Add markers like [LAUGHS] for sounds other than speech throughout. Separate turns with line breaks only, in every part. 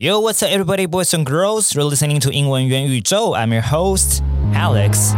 Yo, what's up, everybody, boys and girls? You're listening to 英文元宇宙. I'm your host, Alex.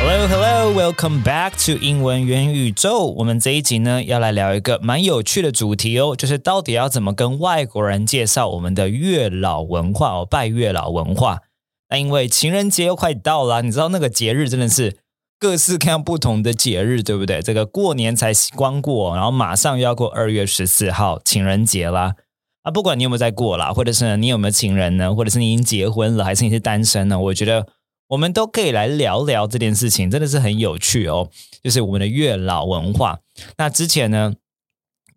Hello, hello, welcome back to 英文元宇宙。我们这一集呢，要来聊一个蛮有趣的主题哦，就是到底要怎么跟外国人介绍我们的月老文化哦，拜月老文化。那因为情人节又快到了，你知道那个节日真的是。各式各样不同的节日，对不对？这个过年才刚过，然后马上又要过二月十四号情人节啦。啊，不管你有没有在过啦，或者是你有没有情人呢，或者是你已经结婚了，还是你是单身呢？我觉得我们都可以来聊聊这件事情，真的是很有趣哦。就是我们的月老文化。那之前呢，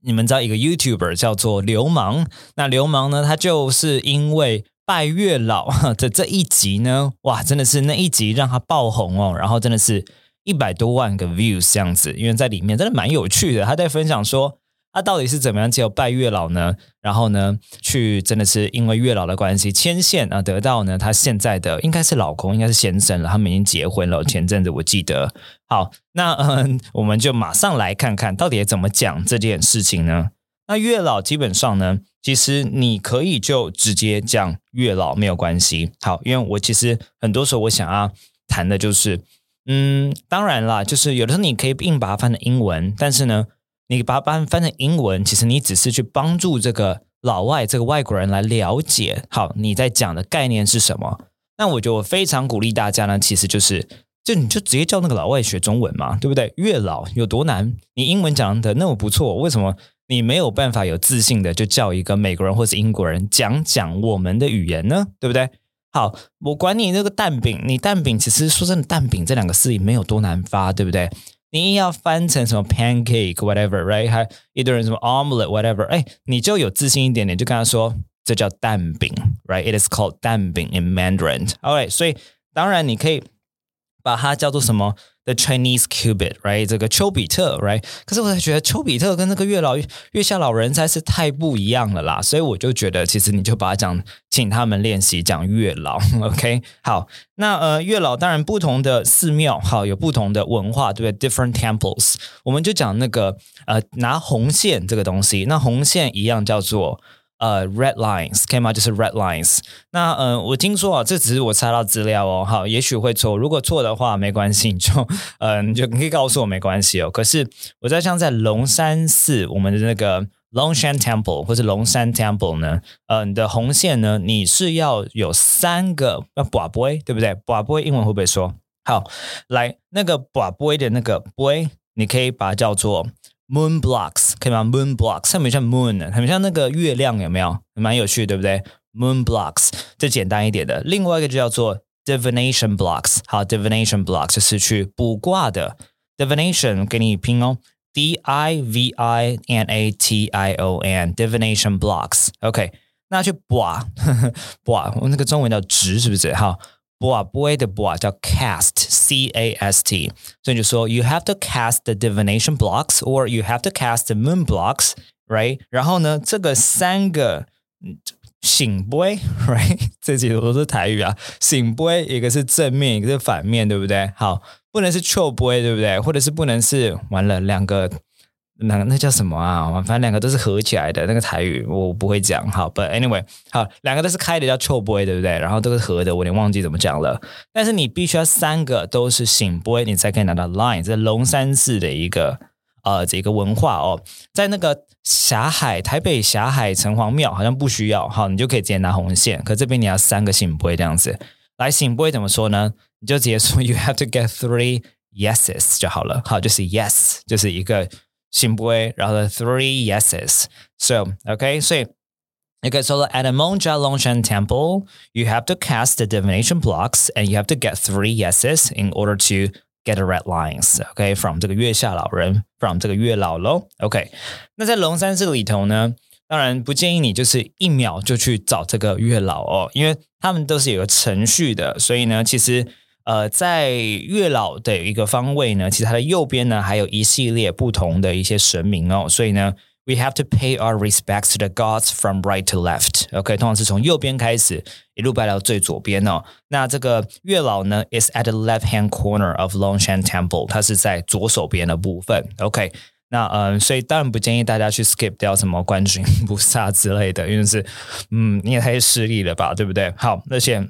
你们知道一个 YouTuber 叫做流氓，那流氓呢，他就是因为。拜月老的这一集呢，哇，真的是那一集让他爆红哦，然后真的是一百多万个 views 这样子，因为在里面真的蛮有趣的。他在分享说，他到底是怎么样借拜月老呢？然后呢，去真的是因为月老的关系牵线啊，得到呢他现在的应该是老公，应该是先生了，他们已经结婚了。前阵子我记得，好，那嗯，我们就马上来看看到底怎么讲这件事情呢？那月老基本上呢，其实你可以就直接讲月老没有关系。好，因为我其实很多时候我想要谈的就是，嗯，当然啦，就是有的时候你可以硬把它翻成英文，但是呢，你把它翻翻成英文，其实你只是去帮助这个老外这个外国人来了解，好，你在讲的概念是什么。那我觉得我非常鼓励大家呢，其实就是，就你就直接叫那个老外学中文嘛，对不对？月老有多难？你英文讲的那么不错，为什么？你没有办法有自信的就叫一个美国人或是英国人讲讲我们的语言呢，对不对？好，我管你那个蛋饼，你蛋饼其实说真的，蛋饼这两个字也没有多难发，对不对？你硬要翻成什么 pancake whatever，right？还一堆人什么 omelette whatever，哎，你就有自信一点点，就跟他说这叫蛋饼，right？It is called 蛋饼 in Mandarin。OK，、right, 所以当然你可以把它叫做什么？The Chinese Cupid，right？这个丘比特，right？可是我才觉得丘比特跟那个月老月下老人才是太不一样了啦，所以我就觉得其实你就把它讲，请他们练习讲月老，[LAUGHS] OK？好，那呃月老当然不同的寺庙，好有不同的文化，对不对？Different temples，我们就讲那个呃拿红线这个东西，那红线一样叫做。呃，red lines 可以吗？就是 red lines。那呃，我听说啊，这只是我查到资料哦，好，也许会错。如果错的话，没关系，你就嗯，[LAUGHS] 就你可以告诉我没关系哦。可是我在像在龙山寺，我们的那个 Longshan Temple 或者龙山 Temple 呢，呃，你的红线呢，你是要有三个要 boy 对不对？boy 英文会不会说？好，来那个 boy 的那个 boy，你可以把它叫做。Moon blocks 可以吗？Moon blocks 很像 moon，很像那个月亮，有没有？蛮有趣，对不对？Moon blocks 这简单一点的。另外一个就叫做 divination blocks。好，divination blocks 就是去卜卦的。divination 给你拼哦，D I V I N A T I O N，divination blocks。OK，那去卜卜，我那个中文叫直，是不是？好。卜卜的卜叫 cast，c a s t，所以就说 you have to cast the divination blocks or you have to cast the moon blocks，right？然后呢，这个三个醒波，right？这几个都是台语啊，醒波一个是正面，一个是反面，对不对？好，不能是错波，对不对？或者是不能是完了两个。 那那叫什么啊？反正两个都是合起来的那个台语我不会讲，好，But anyway，好，两个都是开的叫臭 boy，对不对？然后都是合的，我有点忘记怎么讲了。但是你必须要三个都是醒 boy，你才可以拿到 line。这龙山寺的一个呃这个文化哦，在那个霞海台北霞海城隍庙好像不需要，好，你就可以直接拿红线。可这边你要三个醒 boy 这样子，来醒 boy 怎么说呢？你就直接说 you have to get three yeses 就好了，好，就是 yes 就是一个。信不会，然后 three yeses. So okay, so okay, so at a Monja Longshan temple, you have to cast the divination blocks and you have to get three yeses in order to get the red lines. Okay, from 这个月下老人，from 这个月老喽。OK，那在龙山寺里头呢，当然不建议你就是一秒就去找这个月老哦，因为他们都是有个程序的，所以呢，其实。 呃，在月老的一个方位呢，其实它的右边呢还有一系列不同的一些神明哦，所以呢，we have to pay our respects to the gods from right to left。OK，通常是从右边开始，一路拜到最左边哦。那这个月老呢，is at the left hand corner of Longshan Temple，它是在左手边的部分。OK，那嗯，所以当然不建议大家去 skip 掉什么观世音菩萨之类的，因为是嗯，你也太势利了吧，对不对？好，那先。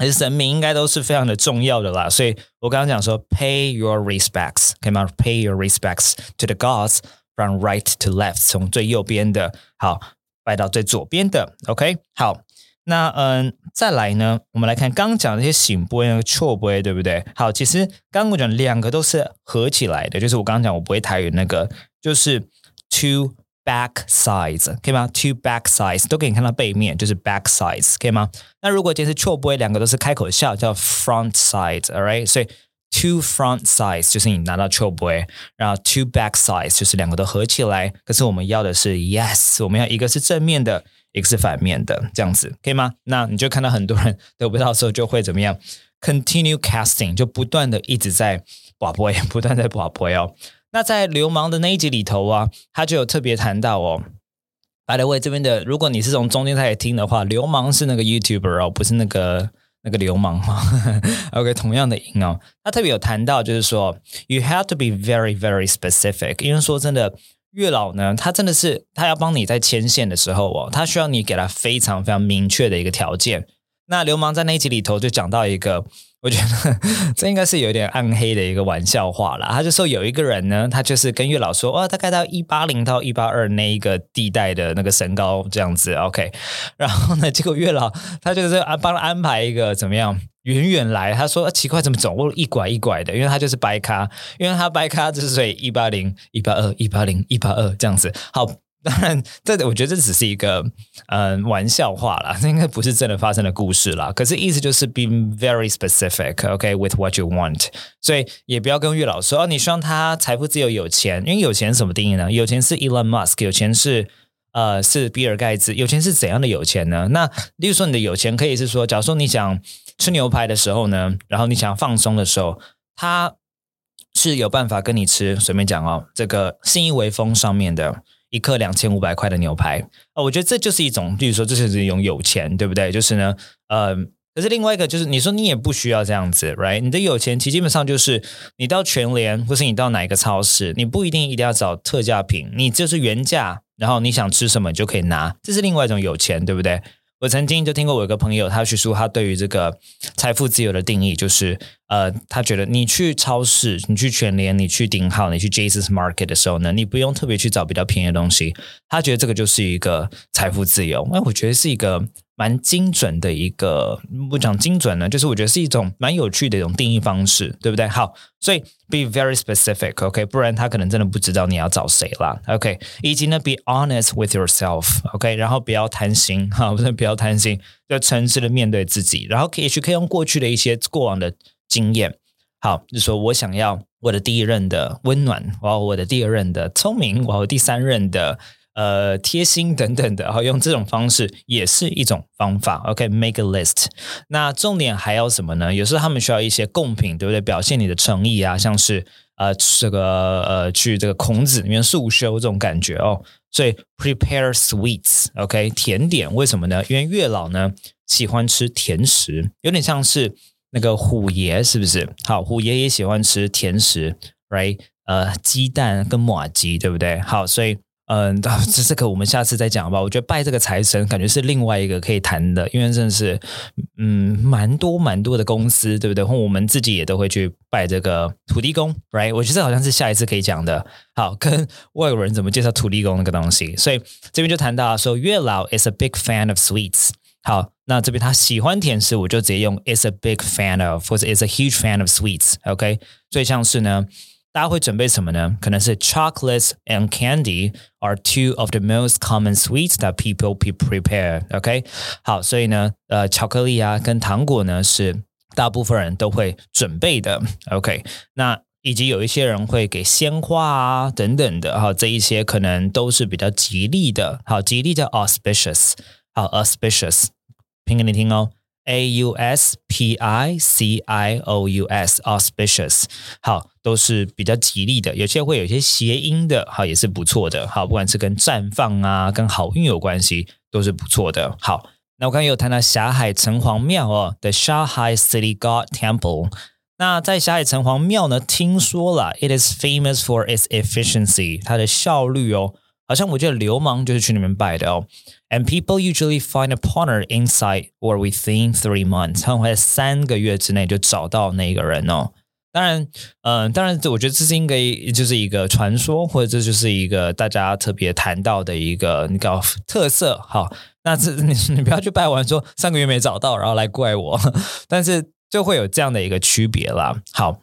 还是神明应该都是非常的重要的啦，所以我刚刚讲说，pay your respects，可以吗？Pay your respects to the gods from right to left，从最右边的，好，拜到最左边的，OK，好，那嗯，再来呢，我们来看刚刚讲那些醒波和错波，对不对？好，其实刚刚我讲两个都是合起来的，就是我刚刚讲我不会台语那个，就是 two。Back sides 可以吗？Two back sides 都给你看到背面，就是 back sides 可以吗？那如果今天是错位，两个都是开口笑，叫 front sides，all right？所以 two front sides 就是你拿到错位，然后 two back sides 就是两个都合起来。可是我们要的是 yes，我们要一个是正面的，一个是反面的，这样子可以吗？那你就看到很多人得不到的时候，就会怎么样？Continue casting 就不断的一直在划波，不断在划波哦。那在流氓的那一集里头啊，他就有特别谈到哦。By the way，这边的如果你是从中间开始听的话，流氓是那个 YouTuber 哦，不是那个那个流氓哈。[LAUGHS] OK，同样的音哦，他特别有谈到，就是说 You have to be very very specific，因为说真的，月老呢，他真的是他要帮你在牵线的时候哦，他需要你给他非常非常明确的一个条件。那流氓在那一集里头就讲到一个。我觉得 [LAUGHS] 这应该是有点暗黑的一个玩笑话了。他就说有一个人呢，他就是跟月老说，哇，大概到一八零到一八二那一个地带的那个身高这样子，OK。然后呢，结果月老他就是安帮他安排一个怎么样，远远来。他说奇怪，怎么走路一拐一拐的？因为他就是白咖，因为他白咖，就是所以一八零、一八二、一八零、一八二这样子。好。[LAUGHS] 当然，这我觉得这只是一个嗯玩笑话啦，这应该不是真的发生的故事啦。可是意思就是 be very specific, okay, with what you want。所以也不要跟月老说哦，你希望他财富自由、有钱。因为有钱什么定义呢？有钱是 Elon Musk，有钱是呃是比尔盖茨。有钱是怎样的有钱呢？那例如说你的有钱可以是说，假如说你想吃牛排的时候呢，然后你想放松的时候，他是有办法跟你吃。随便讲哦，这个信义威风上面的。一克两千五百块的牛排啊，我觉得这就是一种，比如说这是一种有钱，对不对？就是呢，呃，可是另外一个就是，你说你也不需要这样子，right？你的有钱其实基本上就是你到全联或是你到哪一个超市，你不一定一定要找特价品，你就是原价，然后你想吃什么你就可以拿，这是另外一种有钱，对不对？我曾经就听过我一个朋友，他去说他对于这个财富自由的定义，就是呃，他觉得你去超市、你去全联、你去顶号、你去 Jesus Market 的时候呢，你不用特别去找比较便宜的东西，他觉得这个就是一个财富自由。那我觉得是一个。蛮精准的一个，不讲精准呢，就是我觉得是一种蛮有趣的一种定义方式，对不对？好，所以 be very specific，OK，不然他可能真的不知道你要找谁啦，OK，以及呢，be honest with yourself，OK，然后不要贪心，哈，不是不要贪心，要诚实的面对自己，然后可以去可以用过去的一些过往的经验，好，就说我想要我的第一任的温暖，我要我的第二任的聪明，我要第三任的。呃，贴心等等的，好，用这种方式也是一种方法。OK，make a list。那重点还要什么呢？有时候他们需要一些贡品，对不对？表现你的诚意啊，像是呃，这个呃，去这个孔子里面速修这种感觉哦。所以 prepare sweets，OK，甜点。为什么呢？因为月老呢喜欢吃甜食，有点像是那个虎爷，是不是？好，虎爷也喜欢吃甜食，right？呃，鸡蛋跟马鸡，对不对？好，所以。嗯，这这个我们下次再讲吧。我觉得拜这个财神，感觉是另外一个可以谈的，因为真的是，嗯，蛮多蛮多的公司，对不对？或我们自己也都会去拜这个土地公，right？我觉得好像是下一次可以讲的。好，跟外国人怎么介绍土地公那个东西，所以这边就谈到说，月老 is a big fan of sweets。好，那这边他喜欢甜食，我就直接用 is a big fan of，或者 is a huge fan of sweets。OK，所以像是呢。大家会准备什么呢？可能是 chocolates and candy are two of the most common sweets that people prepare. OK，好，所以呢，呃，巧克力啊跟糖果呢是大部分人都会准备的。OK，那以及有一些人会给鲜花啊等等的，哈，这一些可能都是比较吉利的。好，吉利叫 auspicious，好，auspicious，拼给你听哦。A U S P I C I O U S auspicious，好，都是比较吉利的，有些会有一些谐音的，好，也是不错的，好，不管是跟绽放啊，跟好运有关系，都是不错的。好，那我刚刚有谈到霞海城隍庙哦，The Shanghai City God Temple。那在霞海城隍庙呢，听说了，it is famous for its efficiency，它的效率哦，好像我觉得流氓就是去那边拜的哦。And people usually find a partner inside or within three months，他们会在三个月之内就找到那个人哦。当然，嗯，当然，我觉得这是应该就是一个传说，或者这就是一个大家特别谈到的一个你搞特色。好，那这你 [LAUGHS] 你不要去拜完说三个月没找到，然后来怪我，[LAUGHS] 但是就会有这样的一个区别啦。好，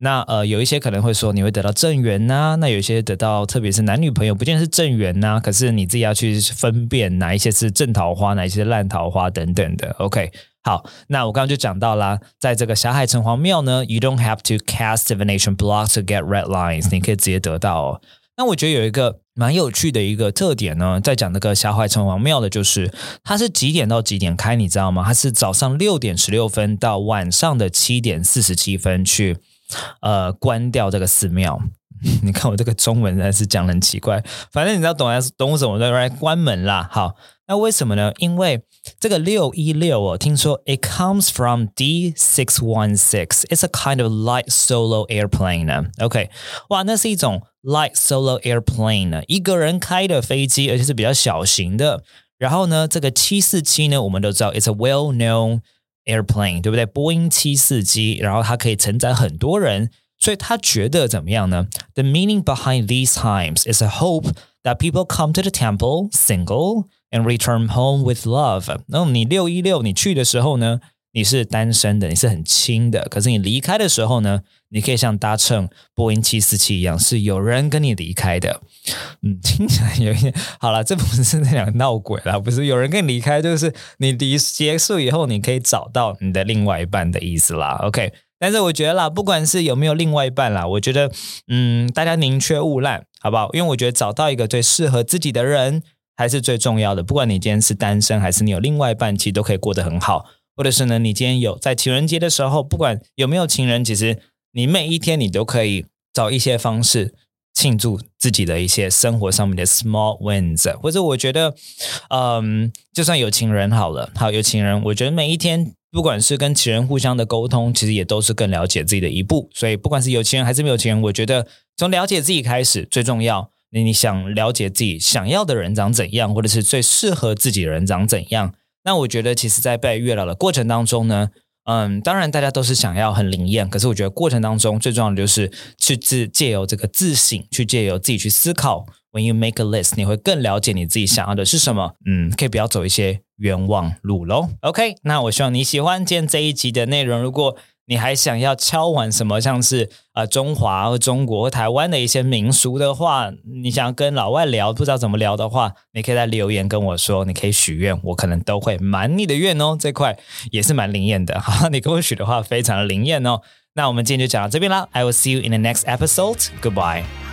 那呃，有一些可能会说你会得到正缘呐，那有一些得到，特别是男女朋友，不见是正缘呐，可是你自己要去分辨哪一些是正桃花，哪一些烂桃花等等的。OK。好，那我刚刚就讲到啦，在这个霞海城隍庙呢，you don't have to cast divination blocks to get red lines，你可以直接得到。哦。那我觉得有一个蛮有趣的一个特点呢，在讲那个霞海城隍庙的，就是它是几点到几点开，你知道吗？它是早上六点十六分到晚上的七点四十七分去呃关掉这个寺庙。[LAUGHS] 你看我这个中文还是讲很奇怪，反正你知道懂还是懂什么的，来关门啦。好，那为什么呢？因为这个六一六哦，听说 it comes from D six one six. It's a kind of light solo airplane 呢。OK，哇，那是一种 light solo airplane 呢，一个人开的飞机，而且是比较小型的。然后呢，这个七四七呢，我们都知道 it's a well known airplane，对不对？波音七四七，然后它可以承载很多人。所以他觉得怎么样呢？The meaning behind these times is a hope that people come to the temple single and return home with love。然后你六一六你去的时候呢，你是单身的，你是很轻的。可是你离开的时候呢，你可以像搭乘波音七四七一样，是有人跟你离开的。嗯，听起来有一点好了，这不是那两个闹鬼了，[LAUGHS] 不是有人跟你离开，就是你离结束以后，你可以找到你的另外一半的意思啦。OK。但是我觉得啦，不管是有没有另外一半啦，我觉得，嗯，大家宁缺毋滥，好不好？因为我觉得找到一个最适合自己的人，还是最重要的。不管你今天是单身，还是你有另外一半，其实都可以过得很好。或者是呢，你今天有在情人节的时候，不管有没有情人，其实你每一天你都可以找一些方式庆祝自己的一些生活上面的 small wins。或者我觉得，嗯，就算有情人好了，好有情人，我觉得每一天。不管是跟情人互相的沟通，其实也都是更了解自己的一步。所以，不管是有情人还是没有情人，我觉得从了解自己开始最重要。你你想了解自己想要的人长怎样，或者是最适合自己的人长怎样？那我觉得，其实，在被月老的过程当中呢，嗯，当然大家都是想要很灵验，可是我觉得过程当中最重要的就是去自借由这个自省，去借由自己去思考。When you make a list，你会更了解你自己想要的是什么。嗯，可以不要走一些冤枉路喽。OK，那我希望你喜欢今天这一集的内容。如果你还想要敲完什么，像是啊中华或中国台湾的一些民俗的话，你想要跟老外聊，不知道怎么聊的话，你可以在留言跟我说。你可以许愿，我可能都会满你的愿哦。这块也是蛮灵验的。好，你跟我许的话，非常的灵验哦。那我们今天就讲到这边啦。I will see you in the next episode. Goodbye.